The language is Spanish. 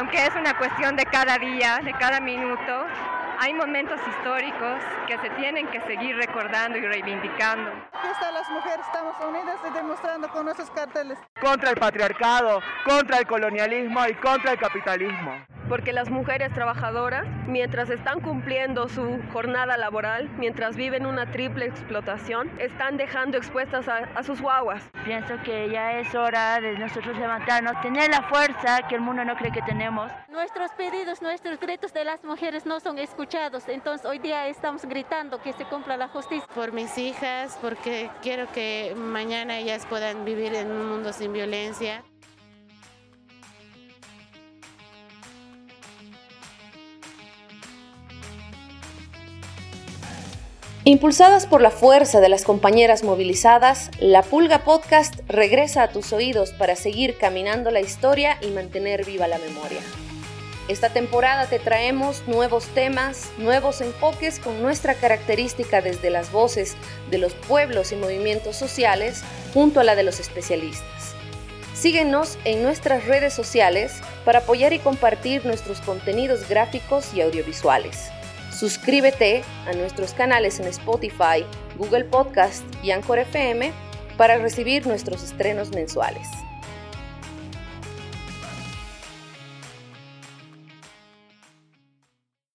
aunque es una cuestión de cada día, de cada minuto, hay momentos históricos que se tienen que seguir recordando y reivindicando. Aquí están las mujeres, estamos unidas y demostrando con nuestros carteles. Contra el patriarcado, contra el colonialismo y contra el capitalismo porque las mujeres trabajadoras, mientras están cumpliendo su jornada laboral, mientras viven una triple explotación, están dejando expuestas a, sus guaguas. Pienso que ya es hora de nosotros levantarnos, tener la fuerza que el mundo no cree que tenemos. Nuestros pedidos, nuestros gritos de las mujeres no son escuchados, entonces hoy día estamos gritando que se cumpla la justicia. Por mis hijas, porque quiero que mañana ellas puedan vivir en un mundo sin violencia. Impulsadas por la fuerza de las compañeras movilizadas, La Pulga Podcast regresa a tus oídos para seguir caminando la historia y mantener viva la memoria. Esta temporada te traemos nuevos temas, nuevos enfoques con nuestra característica desde las voces de los pueblos y movimientos sociales junto a la de los especialistas. Síguenos en nuestras redes sociales para apoyar y compartir nuestros contenidos gráficos y audiovisuales. Suscríbete a nuestros canales en Spotify, Google Podcast y Anchor FM para recibir nuestros estrenos mensuales.